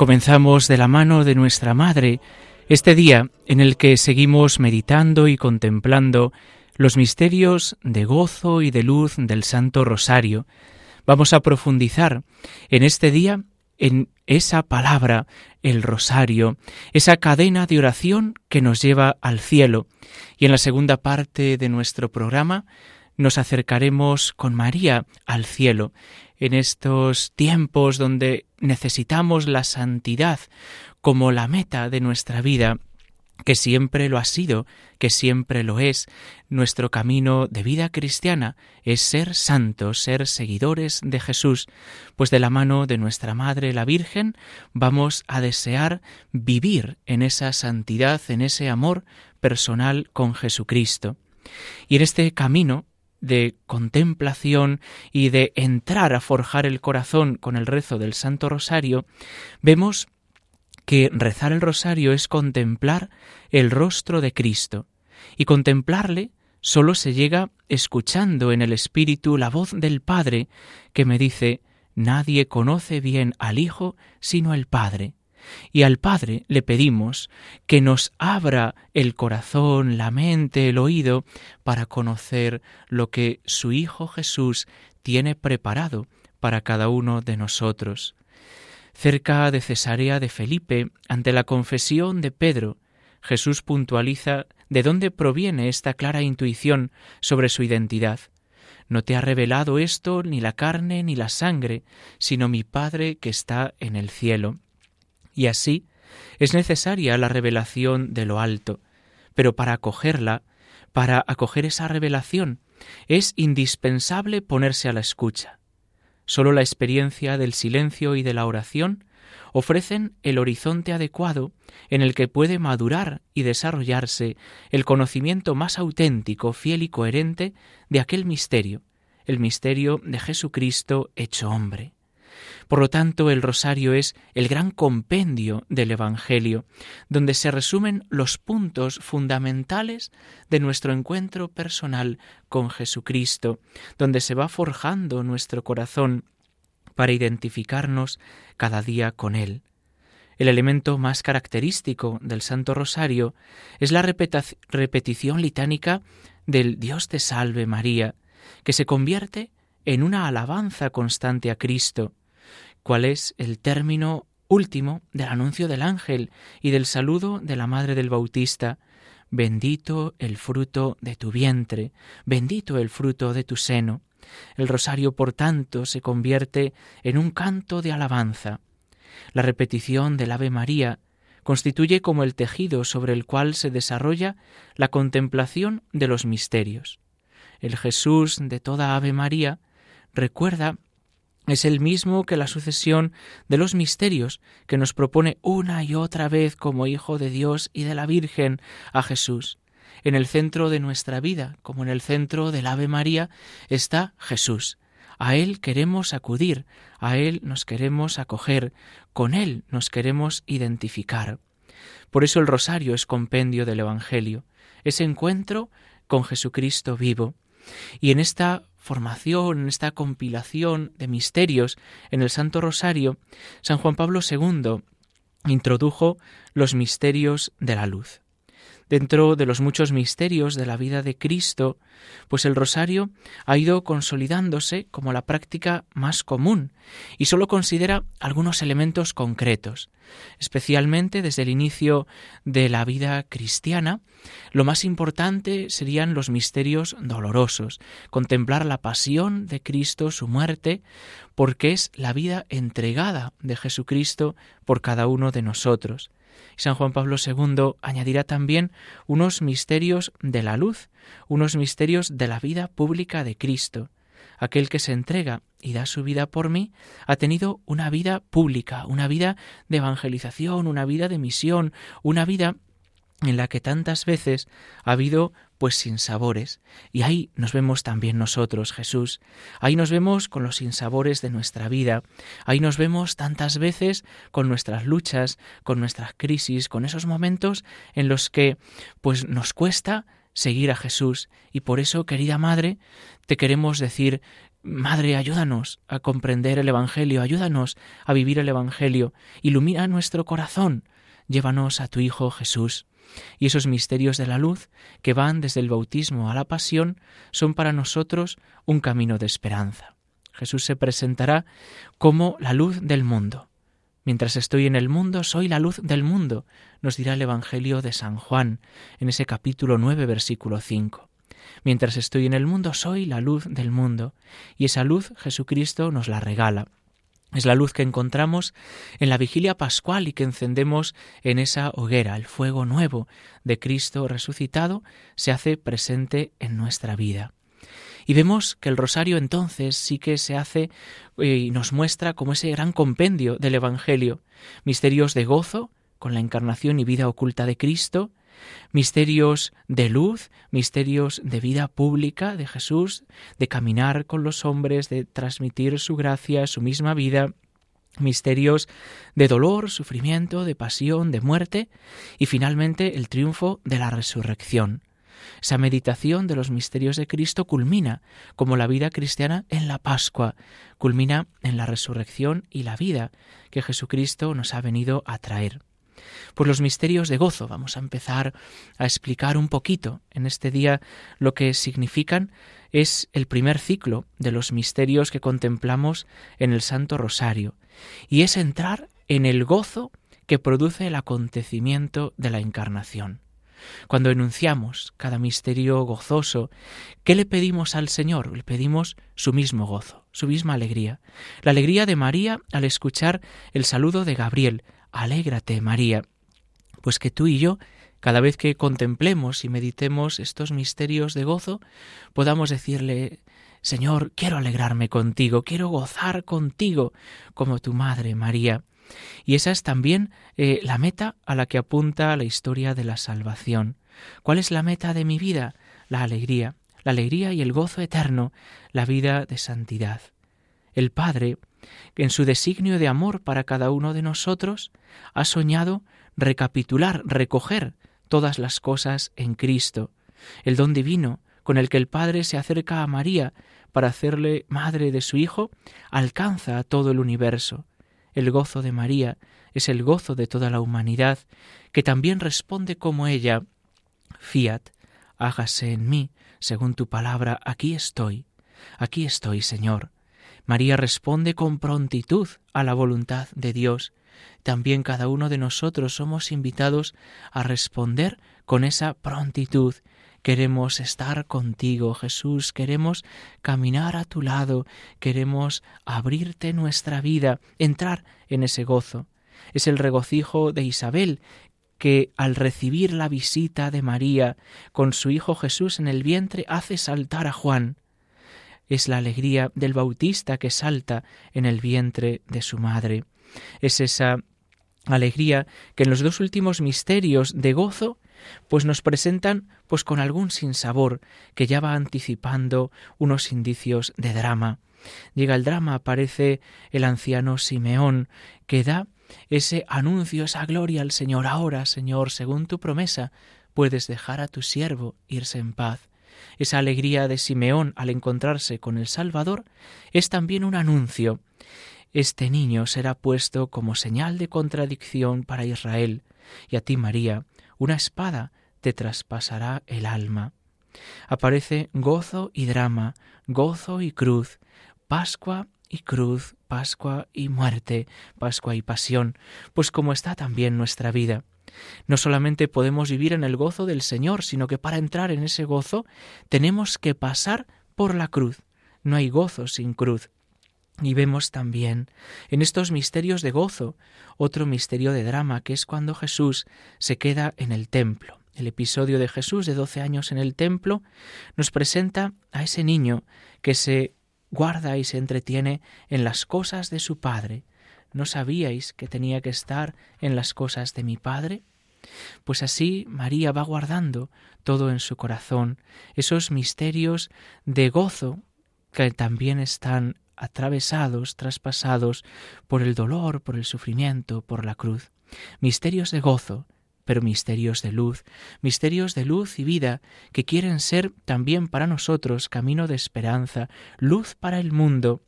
Comenzamos de la mano de nuestra Madre este día en el que seguimos meditando y contemplando los misterios de gozo y de luz del Santo Rosario. Vamos a profundizar en este día en esa palabra, el rosario, esa cadena de oración que nos lleva al cielo. Y en la segunda parte de nuestro programa nos acercaremos con María al cielo, en estos tiempos donde necesitamos la santidad como la meta de nuestra vida, que siempre lo ha sido, que siempre lo es. Nuestro camino de vida cristiana es ser santos, ser seguidores de Jesús, pues de la mano de nuestra Madre la Virgen vamos a desear vivir en esa santidad, en ese amor personal con Jesucristo. Y en este camino de contemplación y de entrar a forjar el corazón con el rezo del Santo Rosario, vemos que rezar el rosario es contemplar el rostro de Cristo, y contemplarle solo se llega escuchando en el Espíritu la voz del Padre que me dice Nadie conoce bien al Hijo sino el Padre y al Padre le pedimos que nos abra el corazón, la mente, el oído, para conocer lo que su Hijo Jesús tiene preparado para cada uno de nosotros. Cerca de Cesarea de Felipe, ante la confesión de Pedro, Jesús puntualiza de dónde proviene esta clara intuición sobre su identidad. No te ha revelado esto ni la carne ni la sangre, sino mi Padre que está en el cielo. Y así es necesaria la revelación de lo alto, pero para acogerla, para acoger esa revelación, es indispensable ponerse a la escucha. Solo la experiencia del silencio y de la oración ofrecen el horizonte adecuado en el que puede madurar y desarrollarse el conocimiento más auténtico, fiel y coherente de aquel misterio, el misterio de Jesucristo hecho hombre. Por lo tanto, el rosario es el gran compendio del Evangelio, donde se resumen los puntos fundamentales de nuestro encuentro personal con Jesucristo, donde se va forjando nuestro corazón para identificarnos cada día con Él. El elemento más característico del Santo Rosario es la repetición litánica del Dios te salve María, que se convierte en una alabanza constante a Cristo, cuál es el término último del anuncio del ángel y del saludo de la Madre del Bautista. Bendito el fruto de tu vientre, bendito el fruto de tu seno. El rosario, por tanto, se convierte en un canto de alabanza. La repetición del Ave María constituye como el tejido sobre el cual se desarrolla la contemplación de los misterios. El Jesús de toda Ave María recuerda es el mismo que la sucesión de los misterios que nos propone una y otra vez como Hijo de Dios y de la Virgen a Jesús. En el centro de nuestra vida, como en el centro del Ave María, está Jesús. A Él queremos acudir, a Él nos queremos acoger, con Él nos queremos identificar. Por eso el rosario es compendio del Evangelio, ese encuentro con Jesucristo vivo. Y en esta formación, en esta compilación de misterios en el Santo Rosario, San Juan Pablo II introdujo los misterios de la luz dentro de los muchos misterios de la vida de Cristo, pues el rosario ha ido consolidándose como la práctica más común y solo considera algunos elementos concretos. Especialmente desde el inicio de la vida cristiana, lo más importante serían los misterios dolorosos, contemplar la pasión de Cristo, su muerte, porque es la vida entregada de Jesucristo por cada uno de nosotros. San Juan Pablo II añadirá también unos misterios de la luz, unos misterios de la vida pública de Cristo. aquel que se entrega y da su vida por mí, ha tenido una vida pública, una vida de evangelización, una vida de misión, una vida en la que tantas veces ha habido pues sinsabores. Y ahí nos vemos también nosotros, Jesús. Ahí nos vemos con los sinsabores de nuestra vida. Ahí nos vemos tantas veces con nuestras luchas, con nuestras crisis, con esos momentos en los que pues nos cuesta seguir a Jesús. Y por eso, querida Madre, te queremos decir Madre, ayúdanos a comprender el Evangelio, ayúdanos a vivir el Evangelio, ilumina nuestro corazón, llévanos a tu Hijo Jesús. Y esos misterios de la luz, que van desde el bautismo a la pasión, son para nosotros un camino de esperanza. Jesús se presentará como la luz del mundo. Mientras estoy en el mundo, soy la luz del mundo, nos dirá el Evangelio de San Juan, en ese capítulo 9, versículo 5. Mientras estoy en el mundo, soy la luz del mundo, y esa luz Jesucristo nos la regala. Es la luz que encontramos en la vigilia pascual y que encendemos en esa hoguera. El fuego nuevo de Cristo resucitado se hace presente en nuestra vida. Y vemos que el rosario entonces sí que se hace eh, y nos muestra como ese gran compendio del Evangelio, misterios de gozo con la encarnación y vida oculta de Cristo, misterios de luz, misterios de vida pública de Jesús, de caminar con los hombres, de transmitir su gracia, su misma vida, misterios de dolor, sufrimiento, de pasión, de muerte y finalmente el triunfo de la resurrección. Esa meditación de los misterios de Cristo culmina, como la vida cristiana, en la Pascua, culmina en la resurrección y la vida que Jesucristo nos ha venido a traer. Pues los misterios de gozo. Vamos a empezar a explicar un poquito en este día lo que significan. Es el primer ciclo de los misterios que contemplamos en el Santo Rosario y es entrar en el gozo que produce el acontecimiento de la encarnación. Cuando enunciamos cada misterio gozoso, ¿qué le pedimos al Señor? Le pedimos su mismo gozo, su misma alegría. La alegría de María al escuchar el saludo de Gabriel, Alégrate, María. Pues que tú y yo, cada vez que contemplemos y meditemos estos misterios de gozo, podamos decirle, Señor, quiero alegrarme contigo, quiero gozar contigo, como tu Madre María. Y esa es también eh, la meta a la que apunta la historia de la salvación. ¿Cuál es la meta de mi vida? La alegría, la alegría y el gozo eterno, la vida de santidad. El Padre, que en su designio de amor para cada uno de nosotros, ha soñado recapitular, recoger todas las cosas en Cristo, el don divino con el que el Padre se acerca a María para hacerle madre de su Hijo, alcanza a todo el universo. El gozo de María es el gozo de toda la humanidad, que también responde como ella, Fiat, hágase en mí, según tu palabra, aquí estoy, aquí estoy, Señor. María responde con prontitud a la voluntad de Dios. También cada uno de nosotros somos invitados a responder con esa prontitud Queremos estar contigo, Jesús, queremos caminar a tu lado, queremos abrirte nuestra vida, entrar en ese gozo. Es el regocijo de Isabel, que al recibir la visita de María con su Hijo Jesús en el vientre hace saltar a Juan. Es la alegría del Bautista que salta en el vientre de su madre. Es esa alegría que en los dos últimos misterios de gozo pues nos presentan pues con algún sinsabor que ya va anticipando unos indicios de drama. Llega el drama, aparece el anciano Simeón, que da ese anuncio, esa gloria al Señor. Ahora, Señor, según tu promesa, puedes dejar a tu siervo irse en paz. Esa alegría de Simeón al encontrarse con el Salvador es también un anuncio. Este niño será puesto como señal de contradicción para Israel, y a ti, María, una espada te traspasará el alma. Aparece gozo y drama, gozo y cruz, Pascua y cruz, Pascua y muerte, Pascua y pasión, pues como está también nuestra vida. No solamente podemos vivir en el gozo del Señor, sino que para entrar en ese gozo tenemos que pasar por la cruz. No hay gozo sin cruz. Y vemos también en estos misterios de gozo otro misterio de drama, que es cuando Jesús se queda en el templo. El episodio de Jesús de doce años en el templo nos presenta a ese niño que se guarda y se entretiene en las cosas de su Padre. ¿No sabíais que tenía que estar en las cosas de mi Padre? Pues así María va guardando todo en su corazón, esos misterios de gozo que también están atravesados, traspasados por el dolor, por el sufrimiento, por la cruz. Misterios de gozo, pero misterios de luz, misterios de luz y vida que quieren ser también para nosotros camino de esperanza, luz para el mundo,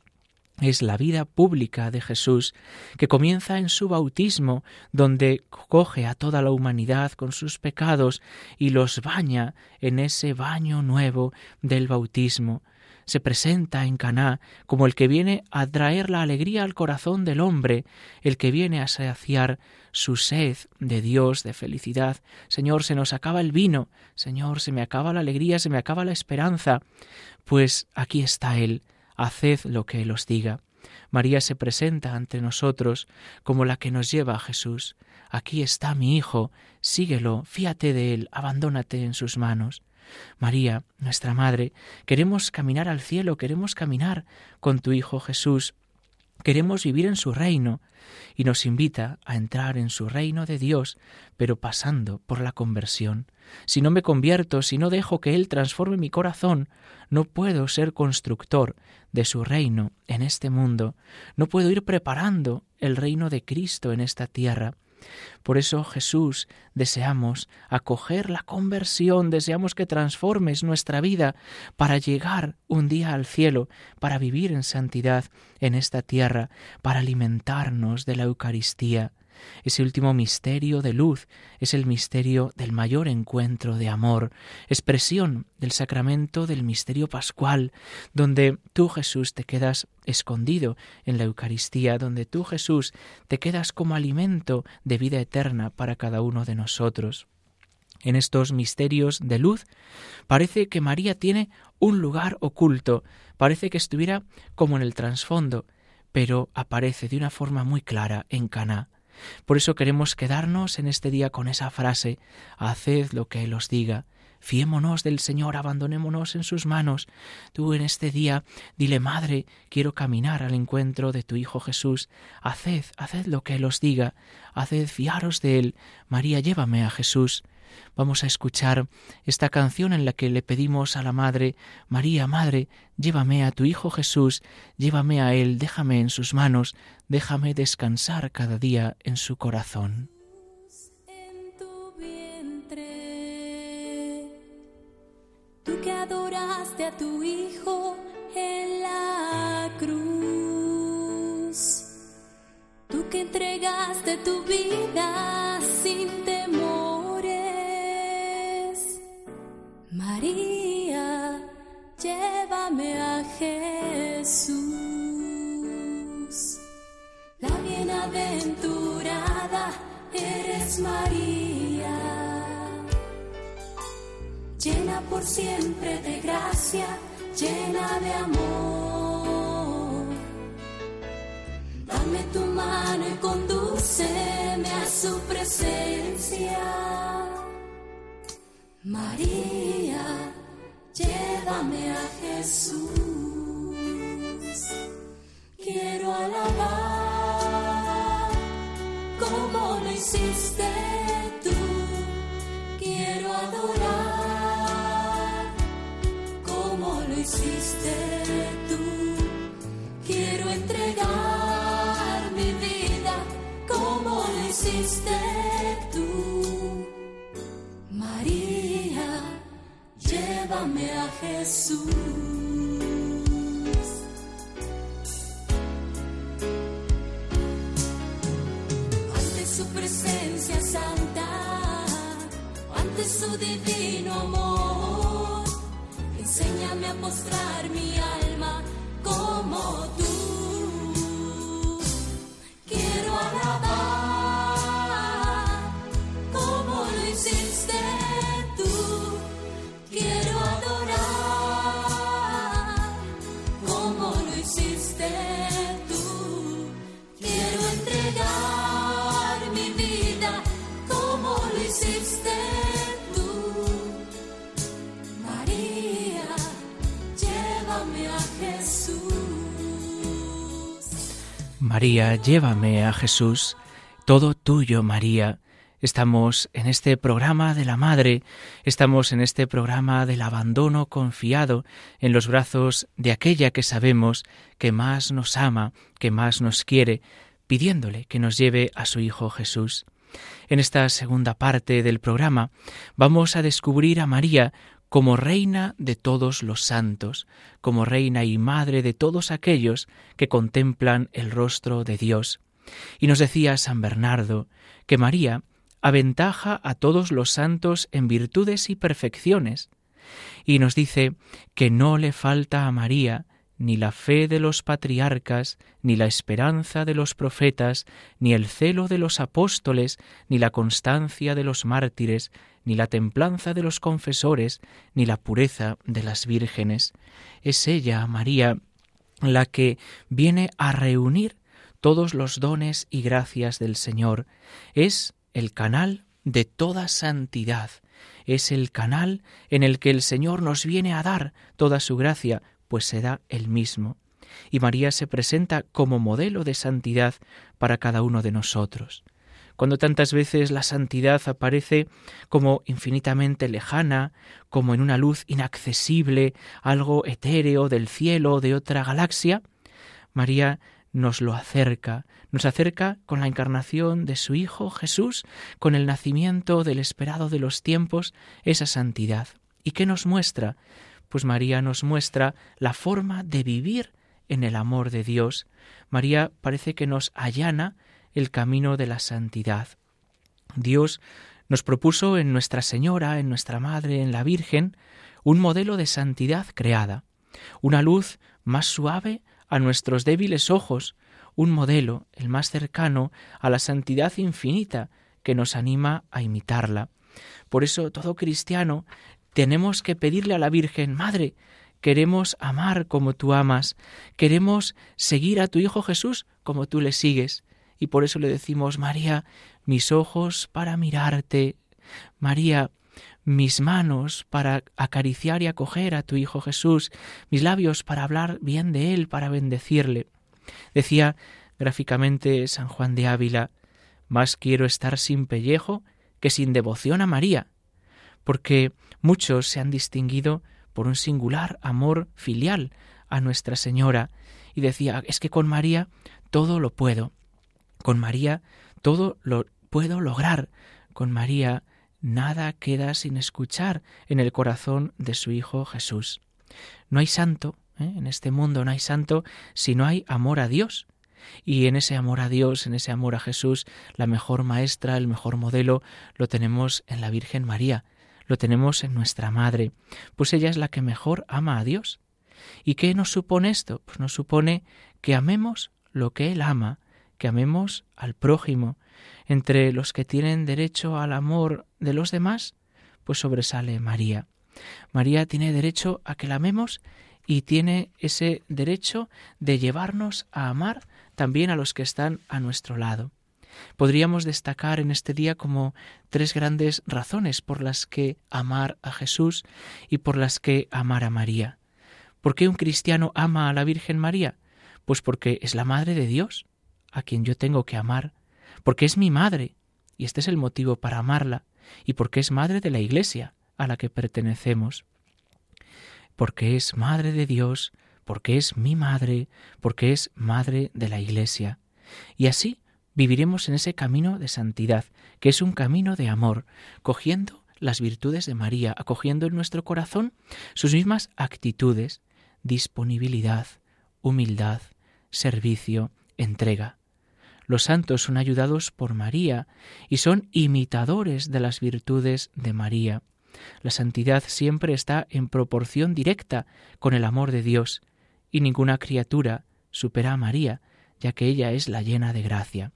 es la vida pública de Jesús, que comienza en su bautismo, donde coge a toda la humanidad con sus pecados y los baña en ese baño nuevo del bautismo. Se presenta en Caná como el que viene a traer la alegría al corazón del hombre, el que viene a saciar su sed de Dios, de felicidad. Señor, se nos acaba el vino, Señor, se me acaba la alegría, se me acaba la esperanza. Pues aquí está Él, haced lo que Él os diga. María se presenta ante nosotros como la que nos lleva a Jesús. Aquí está mi Hijo, síguelo, fíate de Él, abandónate en sus manos. María, nuestra Madre, queremos caminar al cielo, queremos caminar con tu Hijo Jesús, Queremos vivir en su reino y nos invita a entrar en su reino de Dios, pero pasando por la conversión. Si no me convierto, si no dejo que Él transforme mi corazón, no puedo ser constructor de su reino en este mundo, no puedo ir preparando el reino de Cristo en esta tierra. Por eso Jesús deseamos acoger la conversión, deseamos que transformes nuestra vida para llegar un día al cielo, para vivir en santidad en esta tierra, para alimentarnos de la Eucaristía. Ese último misterio de luz es el misterio del mayor encuentro de amor, expresión del sacramento del misterio pascual, donde tú Jesús te quedas escondido en la Eucaristía, donde tú Jesús te quedas como alimento de vida eterna para cada uno de nosotros. En estos misterios de luz parece que María tiene un lugar oculto, parece que estuviera como en el trasfondo, pero aparece de una forma muy clara en Caná. Por eso queremos quedarnos en este día con esa frase, haced lo que Él os diga, fiémonos del Señor, abandonémonos en sus manos. Tú en este día dile, Madre, quiero caminar al encuentro de tu Hijo Jesús, haced, haced lo que Él os diga, haced fiaros de Él. María, llévame a Jesús. Vamos a escuchar esta canción en la que le pedimos a la Madre, María, Madre, llévame a tu Hijo Jesús, llévame a Él, déjame en sus manos, déjame descansar cada día en su corazón. Tu tú que adoraste a tu Hijo en la cruz, tú que entregaste tu vida sin María, llévame a Jesús. La bienaventurada eres María, llena por siempre de gracia, llena de amor. Dame tu mano y condúceme a su presencia. María, llévame a Jesús. Quiero alabar como lo hiciste tú. Quiero adorar como lo hiciste tú. Quiero entregar mi vida como lo hiciste su presencia santa, ante su divino amor, enséñame a mostrar mi María, llévame a Jesús, todo tuyo, María. Estamos en este programa de la Madre, estamos en este programa del abandono confiado en los brazos de aquella que sabemos que más nos ama, que más nos quiere, pidiéndole que nos lleve a su Hijo Jesús. En esta segunda parte del programa vamos a descubrir a María como reina de todos los santos, como reina y madre de todos aquellos que contemplan el rostro de Dios. Y nos decía San Bernardo que María aventaja a todos los santos en virtudes y perfecciones, y nos dice que no le falta a María ni la fe de los patriarcas, ni la esperanza de los profetas, ni el celo de los apóstoles, ni la constancia de los mártires, ni la templanza de los confesores, ni la pureza de las vírgenes. Es ella, María, la que viene a reunir todos los dones y gracias del Señor. Es el canal de toda santidad. Es el canal en el que el Señor nos viene a dar toda su gracia, pues se da el mismo. Y María se presenta como modelo de santidad para cada uno de nosotros cuando tantas veces la santidad aparece como infinitamente lejana, como en una luz inaccesible, algo etéreo del cielo, de otra galaxia, María nos lo acerca, nos acerca con la encarnación de su Hijo Jesús, con el nacimiento del esperado de los tiempos, esa santidad. ¿Y qué nos muestra? Pues María nos muestra la forma de vivir en el amor de Dios. María parece que nos allana el camino de la santidad. Dios nos propuso en Nuestra Señora, en nuestra Madre, en la Virgen, un modelo de santidad creada, una luz más suave a nuestros débiles ojos, un modelo, el más cercano, a la santidad infinita que nos anima a imitarla. Por eso todo cristiano tenemos que pedirle a la Virgen, Madre, queremos amar como tú amas, queremos seguir a tu Hijo Jesús como tú le sigues, y por eso le decimos, María, mis ojos para mirarte, María, mis manos para acariciar y acoger a tu Hijo Jesús, mis labios para hablar bien de Él, para bendecirle. Decía gráficamente San Juan de Ávila, más quiero estar sin pellejo que sin devoción a María, porque muchos se han distinguido por un singular amor filial a Nuestra Señora, y decía, es que con María todo lo puedo. Con María todo lo puedo lograr. Con María nada queda sin escuchar en el corazón de su Hijo Jesús. No hay santo, ¿eh? en este mundo no hay santo si no hay amor a Dios. Y en ese amor a Dios, en ese amor a Jesús, la mejor maestra, el mejor modelo, lo tenemos en la Virgen María, lo tenemos en nuestra Madre, pues ella es la que mejor ama a Dios. ¿Y qué nos supone esto? Pues nos supone que amemos lo que Él ama, amemos al prójimo. Entre los que tienen derecho al amor de los demás, pues sobresale María. María tiene derecho a que la amemos y tiene ese derecho de llevarnos a amar también a los que están a nuestro lado. Podríamos destacar en este día como tres grandes razones por las que amar a Jesús y por las que amar a María. ¿Por qué un cristiano ama a la Virgen María? Pues porque es la Madre de Dios, a quien yo tengo que amar, porque es mi madre, y este es el motivo para amarla, y porque es madre de la Iglesia a la que pertenecemos, porque es madre de Dios, porque es mi madre, porque es madre de la Iglesia. Y así viviremos en ese camino de santidad, que es un camino de amor, cogiendo las virtudes de María, acogiendo en nuestro corazón sus mismas actitudes, disponibilidad, humildad, servicio, entrega. Los santos son ayudados por María y son imitadores de las virtudes de María. La santidad siempre está en proporción directa con el amor de Dios, y ninguna criatura supera a María, ya que ella es la llena de gracia.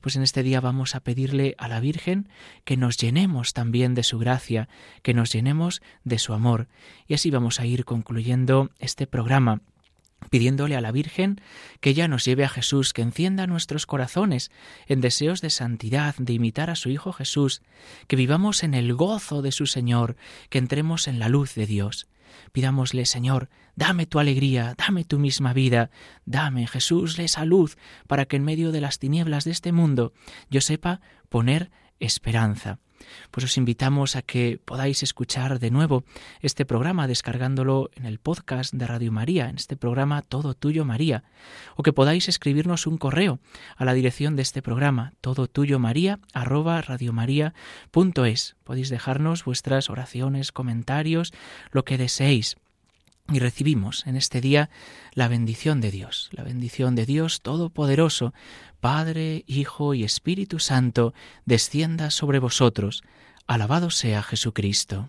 Pues en este día vamos a pedirle a la Virgen que nos llenemos también de su gracia, que nos llenemos de su amor. Y así vamos a ir concluyendo este programa pidiéndole a la Virgen que ella nos lleve a Jesús, que encienda nuestros corazones en deseos de santidad, de imitar a su Hijo Jesús, que vivamos en el gozo de su Señor, que entremos en la luz de Dios. Pidámosle, Señor, dame tu alegría, dame tu misma vida, dame, Jesús, esa luz, para que en medio de las tinieblas de este mundo yo sepa poner esperanza. Pues os invitamos a que podáis escuchar de nuevo este programa descargándolo en el podcast de Radio María, en este programa Todo Tuyo María, o que podáis escribirnos un correo a la dirección de este programa, todo tuyo María arroba radiomaria.es. Podéis dejarnos vuestras oraciones, comentarios, lo que deseéis y recibimos en este día la bendición de Dios, la bendición de Dios Todopoderoso, Padre, Hijo y Espíritu Santo, descienda sobre vosotros. Alabado sea Jesucristo.